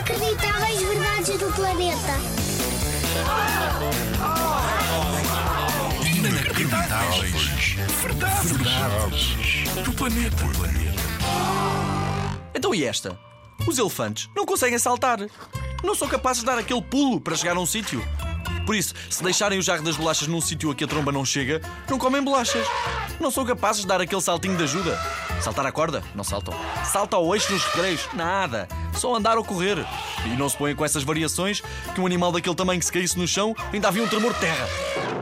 Inacreditáveis verdades do planeta. Inacreditáveis. Verdades. Do planeta. Então e esta? Os elefantes não conseguem saltar. Não são capazes de dar aquele pulo para chegar a um sítio. Por isso, se deixarem o jarro das bolachas num sítio a que a tromba não chega, não comem bolachas. Não são capazes de dar aquele saltinho de ajuda. Saltar a corda? Não saltam. Salta ao eixo nos recreios? Nada. Só andar ou correr. E não se põem com essas variações que um animal daquele tamanho que se caísse no chão ainda havia um tremor de terra.